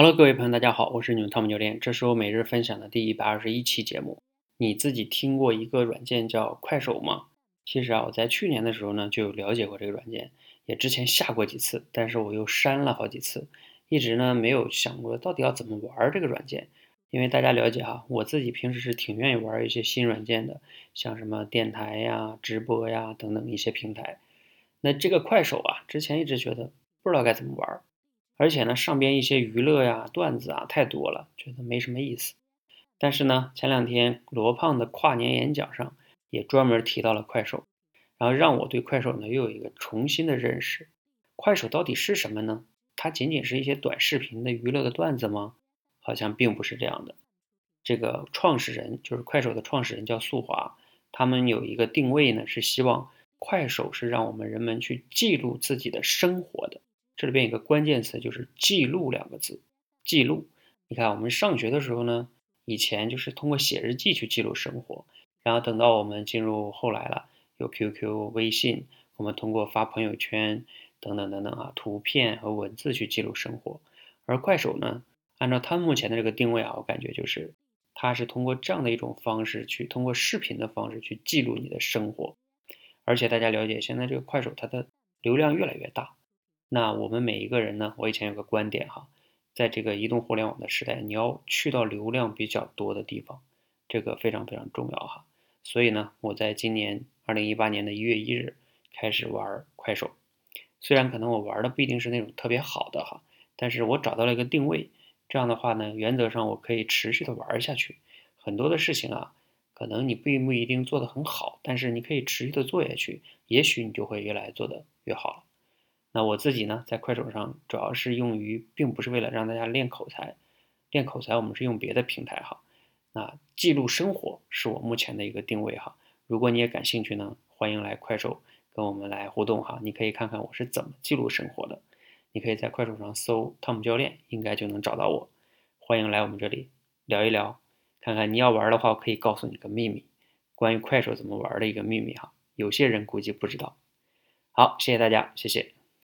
Hello，各位朋友，大家好，我是你们汤姆教练，这是我每日分享的第一百二十一期节目。你自己听过一个软件叫快手吗？其实啊，我在去年的时候呢就有了解过这个软件，也之前下过几次，但是我又删了好几次，一直呢没有想过到底要怎么玩这个软件。因为大家了解哈，我自己平时是挺愿意玩一些新软件的，像什么电台呀、直播呀等等一些平台。那这个快手啊，之前一直觉得不知道该怎么玩。而且呢，上边一些娱乐呀、段子啊太多了，觉得没什么意思。但是呢，前两天罗胖的跨年演讲上也专门提到了快手，然后让我对快手呢又有一个重新的认识。快手到底是什么呢？它仅仅是一些短视频的娱乐的段子吗？好像并不是这样的。这个创始人就是快手的创始人叫素华，他们有一个定位呢，是希望快手是让我们人们去记录自己的生活的。这里边有个关键词，就是“记录”两个字。记录，你看我们上学的时候呢，以前就是通过写日记去记录生活，然后等到我们进入后来了，有 QQ、微信，我们通过发朋友圈等等等等啊，图片和文字去记录生活。而快手呢，按照它目前的这个定位啊，我感觉就是它是通过这样的一种方式去，通过视频的方式去记录你的生活。而且大家了解，现在这个快手它的流量越来越大。那我们每一个人呢？我以前有个观点哈，在这个移动互联网的时代，你要去到流量比较多的地方，这个非常非常重要哈。所以呢，我在今年二零一八年的一月一日开始玩快手，虽然可能我玩的不一定是那种特别好的哈，但是我找到了一个定位，这样的话呢，原则上我可以持续的玩下去。很多的事情啊，可能你并不一定做得很好，但是你可以持续的做下去，也许你就会越来做得越好了。那我自己呢，在快手上主要是用于，并不是为了让大家练口才，练口才我们是用别的平台哈。那记录生活是我目前的一个定位哈。如果你也感兴趣呢，欢迎来快手跟我们来互动哈。你可以看看我是怎么记录生活的，你可以在快手上搜汤姆教练，应该就能找到我。欢迎来我们这里聊一聊，看看你要玩的话，我可以告诉你个秘密，关于快手怎么玩的一个秘密哈。有些人估计不知道。好，谢谢大家，谢谢。